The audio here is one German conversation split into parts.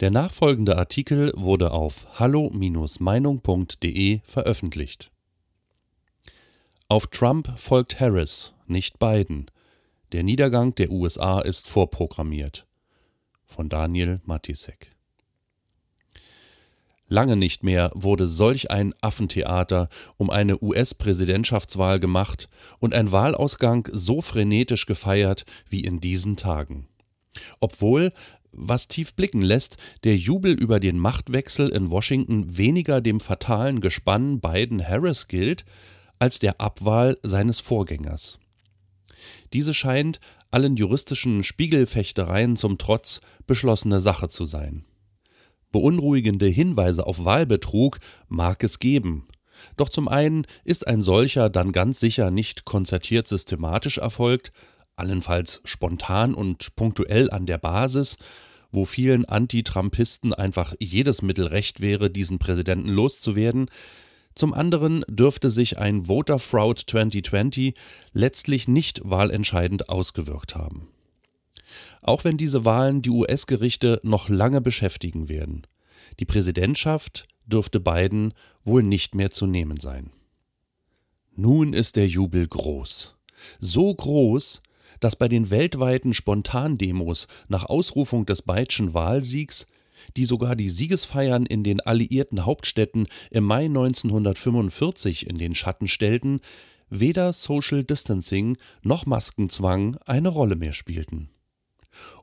Der nachfolgende Artikel wurde auf hallo-meinung.de veröffentlicht. Auf Trump folgt Harris, nicht Biden. Der Niedergang der USA ist vorprogrammiert. Von Daniel Matisek. Lange nicht mehr wurde solch ein Affentheater um eine US-Präsidentschaftswahl gemacht und ein Wahlausgang so frenetisch gefeiert wie in diesen Tagen. Obwohl was tief blicken lässt, der Jubel über den Machtwechsel in Washington weniger dem fatalen Gespann Biden-Harris gilt, als der Abwahl seines Vorgängers. Diese scheint, allen juristischen Spiegelfechtereien zum Trotz, beschlossene Sache zu sein. Beunruhigende Hinweise auf Wahlbetrug mag es geben. Doch zum einen ist ein solcher dann ganz sicher nicht konzertiert systematisch erfolgt, allenfalls spontan und punktuell an der Basis, wo vielen Anti-Trumpisten einfach jedes Mittel recht wäre, diesen Präsidenten loszuwerden. Zum anderen dürfte sich ein Voter Fraud 2020 letztlich nicht wahlentscheidend ausgewirkt haben. Auch wenn diese Wahlen die US-Gerichte noch lange beschäftigen werden. Die Präsidentschaft dürfte Biden wohl nicht mehr zu nehmen sein. Nun ist der Jubel groß. So groß, dass bei den weltweiten Spontandemos nach Ausrufung des Beitschen Wahlsiegs, die sogar die Siegesfeiern in den alliierten Hauptstädten im Mai 1945 in den Schatten stellten, weder Social Distancing noch Maskenzwang eine Rolle mehr spielten.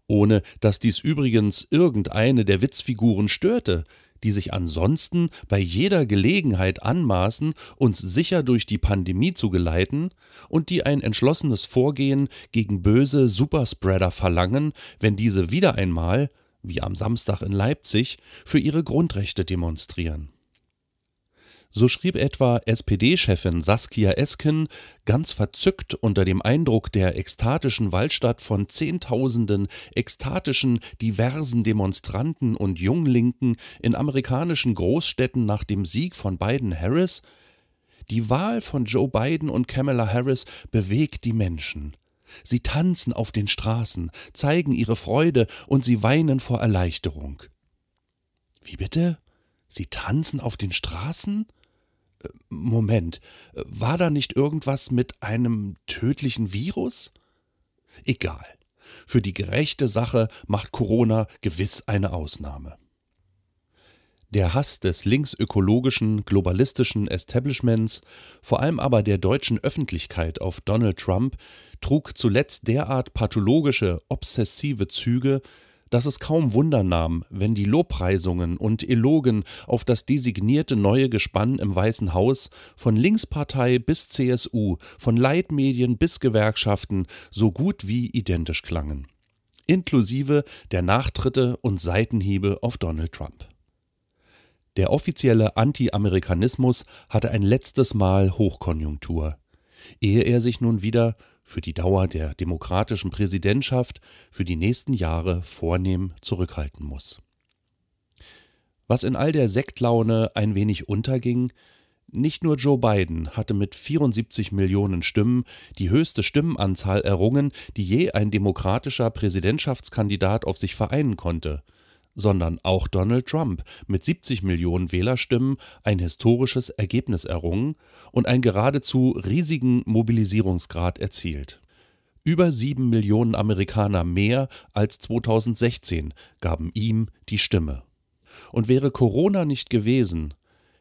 Ohne dass dies übrigens irgendeine der Witzfiguren störte, die sich ansonsten bei jeder Gelegenheit anmaßen, uns sicher durch die Pandemie zu geleiten und die ein entschlossenes Vorgehen gegen böse Superspreader verlangen, wenn diese wieder einmal, wie am Samstag in Leipzig, für ihre Grundrechte demonstrieren. So schrieb etwa SPD-Chefin Saskia Esken ganz verzückt unter dem Eindruck der ekstatischen Waldstadt von Zehntausenden ekstatischen, diversen Demonstranten und Junglinken in amerikanischen Großstädten nach dem Sieg von Biden Harris Die Wahl von Joe Biden und Kamala Harris bewegt die Menschen. Sie tanzen auf den Straßen, zeigen ihre Freude und sie weinen vor Erleichterung. Wie bitte? Sie tanzen auf den Straßen? Moment, war da nicht irgendwas mit einem tödlichen Virus? Egal. Für die gerechte Sache macht Corona gewiss eine Ausnahme. Der Hass des linksökologischen, globalistischen Establishments, vor allem aber der deutschen Öffentlichkeit auf Donald Trump, trug zuletzt derart pathologische, obsessive Züge, dass es kaum Wunder nahm, wenn die Lobpreisungen und Elogen auf das designierte neue Gespann im Weißen Haus von Linkspartei bis CSU, von Leitmedien bis Gewerkschaften so gut wie identisch klangen. Inklusive der Nachtritte und Seitenhiebe auf Donald Trump. Der offizielle Anti-Amerikanismus hatte ein letztes Mal Hochkonjunktur, ehe er sich nun wieder für die Dauer der demokratischen Präsidentschaft für die nächsten Jahre vornehm zurückhalten muss. Was in all der Sektlaune ein wenig unterging, nicht nur Joe Biden hatte mit 74 Millionen Stimmen die höchste Stimmenanzahl errungen, die je ein demokratischer Präsidentschaftskandidat auf sich vereinen konnte – sondern auch Donald Trump mit 70 Millionen Wählerstimmen ein historisches Ergebnis errungen und einen geradezu riesigen Mobilisierungsgrad erzielt. Über sieben Millionen Amerikaner mehr als 2016 gaben ihm die Stimme. Und wäre Corona nicht gewesen,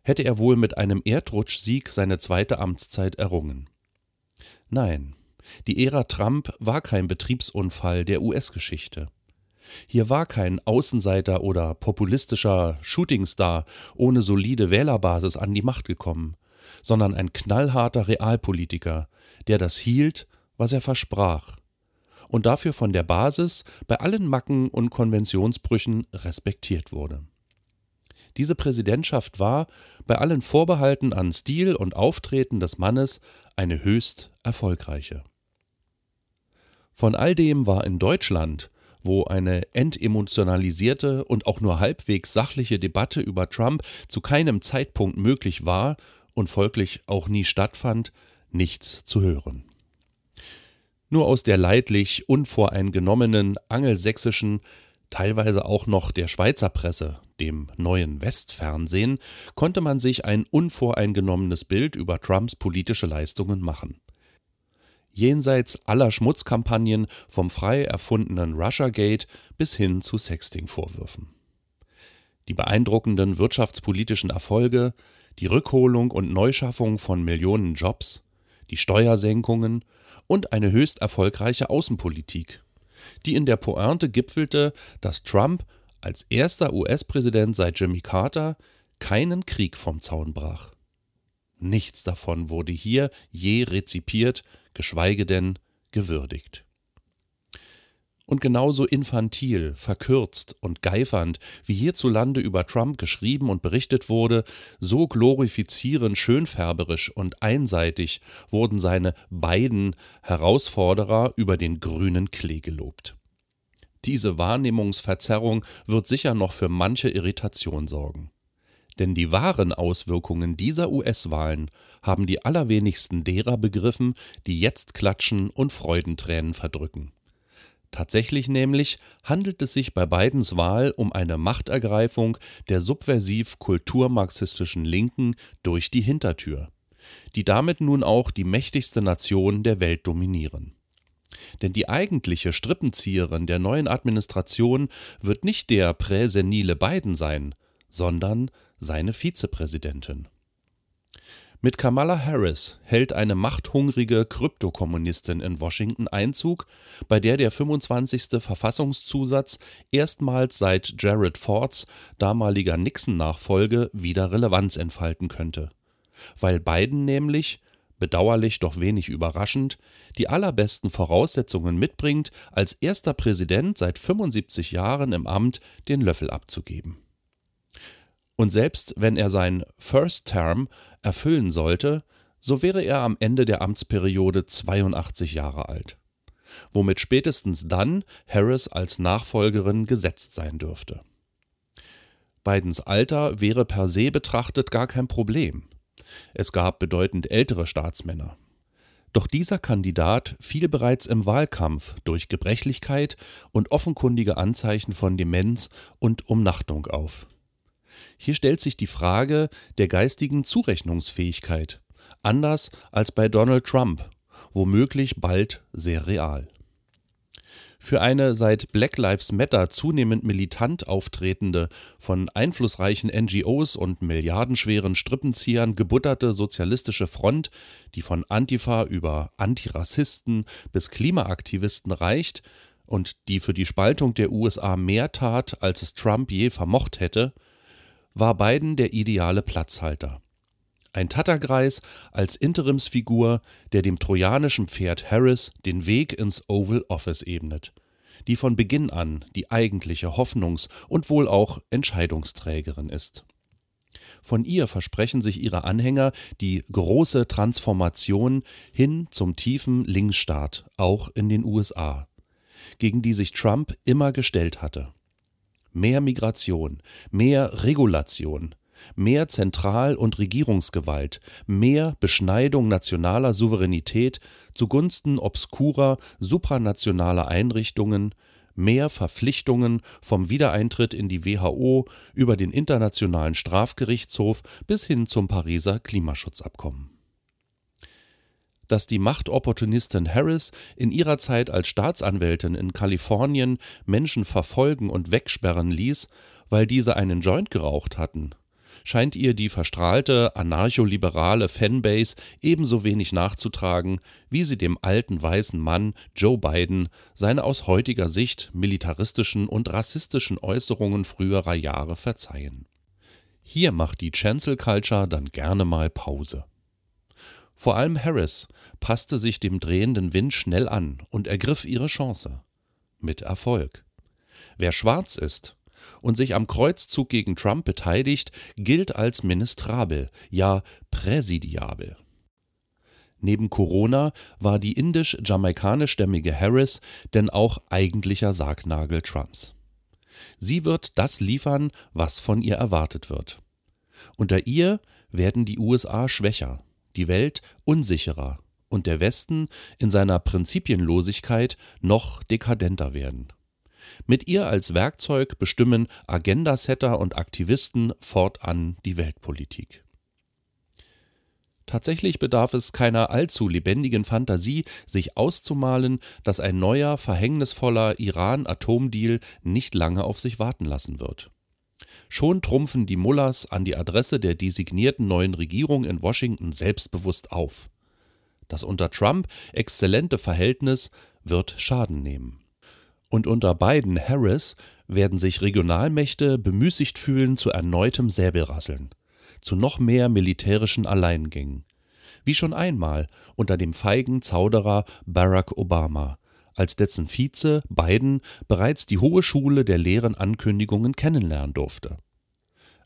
hätte er wohl mit einem Erdrutschsieg seine zweite Amtszeit errungen. Nein, die Ära Trump war kein Betriebsunfall der US-Geschichte. Hier war kein Außenseiter oder populistischer Shootingstar ohne solide Wählerbasis an die Macht gekommen, sondern ein knallharter Realpolitiker, der das hielt, was er versprach, und dafür von der Basis bei allen Macken und Konventionsbrüchen respektiert wurde. Diese Präsidentschaft war, bei allen Vorbehalten an Stil und Auftreten des Mannes, eine höchst erfolgreiche. Von all dem war in Deutschland wo eine entemotionalisierte und auch nur halbwegs sachliche Debatte über Trump zu keinem Zeitpunkt möglich war und folglich auch nie stattfand, nichts zu hören. Nur aus der leidlich unvoreingenommenen angelsächsischen, teilweise auch noch der Schweizer Presse, dem neuen Westfernsehen, konnte man sich ein unvoreingenommenes Bild über Trumps politische Leistungen machen. Jenseits aller Schmutzkampagnen vom frei erfundenen Russiagate bis hin zu Sexting-Vorwürfen. Die beeindruckenden wirtschaftspolitischen Erfolge, die Rückholung und Neuschaffung von Millionen Jobs, die Steuersenkungen und eine höchst erfolgreiche Außenpolitik, die in der Pointe gipfelte, dass Trump als erster US-Präsident seit Jimmy Carter keinen Krieg vom Zaun brach. Nichts davon wurde hier je rezipiert, geschweige denn gewürdigt. Und genauso infantil, verkürzt und geifernd, wie hierzulande über Trump geschrieben und berichtet wurde, so glorifizierend schönfärberisch und einseitig wurden seine beiden Herausforderer über den grünen Klee gelobt. Diese Wahrnehmungsverzerrung wird sicher noch für manche Irritation sorgen. Denn die wahren Auswirkungen dieser US-Wahlen haben die allerwenigsten derer begriffen, die jetzt klatschen und Freudentränen verdrücken. Tatsächlich nämlich handelt es sich bei Bidens Wahl um eine Machtergreifung der subversiv kulturmarxistischen Linken durch die Hintertür, die damit nun auch die mächtigste Nation der Welt dominieren. Denn die eigentliche Strippenzieherin der neuen Administration wird nicht der präsenile Biden sein, sondern seine Vizepräsidentin. Mit Kamala Harris hält eine machthungrige Kryptokommunistin in Washington Einzug, bei der der 25. Verfassungszusatz erstmals seit Jared Fords damaliger Nixon-Nachfolge wieder Relevanz entfalten könnte. Weil Biden nämlich, bedauerlich doch wenig überraschend, die allerbesten Voraussetzungen mitbringt, als erster Präsident seit 75 Jahren im Amt den Löffel abzugeben. Und selbst wenn er sein First Term erfüllen sollte, so wäre er am Ende der Amtsperiode 82 Jahre alt, womit spätestens dann Harris als Nachfolgerin gesetzt sein dürfte. Bidens Alter wäre per se betrachtet gar kein Problem. Es gab bedeutend ältere Staatsmänner. Doch dieser Kandidat fiel bereits im Wahlkampf durch Gebrechlichkeit und offenkundige Anzeichen von Demenz und Umnachtung auf. Hier stellt sich die Frage der geistigen Zurechnungsfähigkeit, anders als bei Donald Trump, womöglich bald sehr real. Für eine seit Black Lives Matter zunehmend militant auftretende, von einflussreichen NGOs und milliardenschweren Strippenziehern gebutterte sozialistische Front, die von Antifa über Antirassisten bis Klimaaktivisten reicht und die für die Spaltung der USA mehr tat, als es Trump je vermocht hätte, war Biden der ideale Platzhalter. Ein Tattergreis als Interimsfigur, der dem trojanischen Pferd Harris den Weg ins Oval Office ebnet, die von Beginn an die eigentliche Hoffnungs- und wohl auch Entscheidungsträgerin ist. Von ihr versprechen sich ihre Anhänger die große Transformation hin zum tiefen Linksstaat, auch in den USA, gegen die sich Trump immer gestellt hatte mehr Migration, mehr Regulation, mehr Zentral- und Regierungsgewalt, mehr Beschneidung nationaler Souveränität zugunsten obskurer supranationaler Einrichtungen, mehr Verpflichtungen vom Wiedereintritt in die WHO über den Internationalen Strafgerichtshof bis hin zum Pariser Klimaschutzabkommen dass die Machtopportunistin Harris in ihrer Zeit als Staatsanwältin in Kalifornien Menschen verfolgen und wegsperren ließ, weil diese einen Joint geraucht hatten, scheint ihr die verstrahlte anarcholiberale Fanbase ebenso wenig nachzutragen, wie sie dem alten weißen Mann Joe Biden seine aus heutiger Sicht militaristischen und rassistischen Äußerungen früherer Jahre verzeihen. Hier macht die Chancel Culture dann gerne mal Pause. Vor allem Harris passte sich dem drehenden Wind schnell an und ergriff ihre Chance. Mit Erfolg. Wer schwarz ist und sich am Kreuzzug gegen Trump beteiligt, gilt als ministrabel, ja präsidiabel. Neben Corona war die indisch-jamaikanischstämmige Harris denn auch eigentlicher Sargnagel Trumps. Sie wird das liefern, was von ihr erwartet wird. Unter ihr werden die USA schwächer, die Welt unsicherer und der Westen in seiner Prinzipienlosigkeit noch dekadenter werden. Mit ihr als Werkzeug bestimmen Agendasetter und Aktivisten fortan die Weltpolitik. Tatsächlich bedarf es keiner allzu lebendigen Fantasie, sich auszumalen, dass ein neuer, verhängnisvoller Iran-Atomdeal nicht lange auf sich warten lassen wird. Schon trumpfen die Mullahs an die Adresse der designierten neuen Regierung in Washington selbstbewusst auf. Das unter Trump exzellente Verhältnis wird Schaden nehmen. Und unter Biden Harris werden sich Regionalmächte bemüßigt fühlen zu erneutem Säbelrasseln zu noch mehr militärischen Alleingängen. Wie schon einmal unter dem feigen Zauderer Barack Obama, als dessen Vize Biden bereits die hohe Schule der leeren Ankündigungen kennenlernen durfte.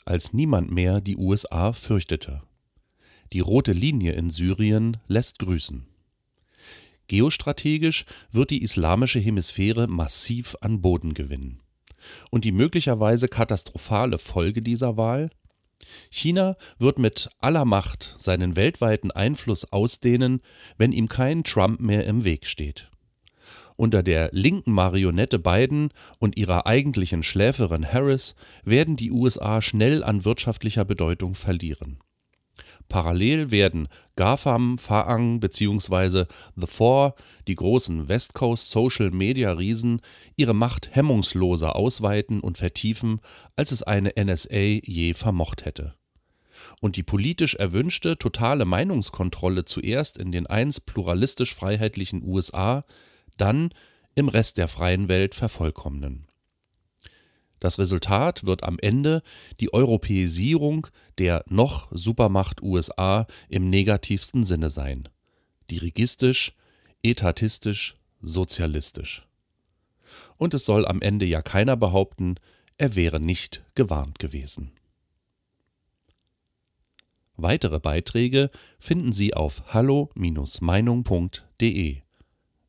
Als niemand mehr die USA fürchtete. Die rote Linie in Syrien lässt grüßen. Geostrategisch wird die islamische Hemisphäre massiv an Boden gewinnen. Und die möglicherweise katastrophale Folge dieser Wahl? China wird mit aller Macht seinen weltweiten Einfluss ausdehnen, wenn ihm kein Trump mehr im Weg steht. Unter der linken Marionette Biden und ihrer eigentlichen Schläferin Harris werden die USA schnell an wirtschaftlicher Bedeutung verlieren. Parallel werden GAFAM, Faang bzw. The Four, die großen West Coast Social Media Riesen, ihre Macht hemmungsloser ausweiten und vertiefen, als es eine NSA je vermocht hätte. Und die politisch erwünschte totale Meinungskontrolle zuerst in den einst pluralistisch freiheitlichen USA, dann im Rest der freien Welt vervollkommnen. Das Resultat wird am Ende die Europäisierung der noch Supermacht USA im negativsten Sinne sein. Dirigistisch, etatistisch, sozialistisch. Und es soll am Ende ja keiner behaupten, er wäre nicht gewarnt gewesen. Weitere Beiträge finden Sie auf hallo-meinung.de.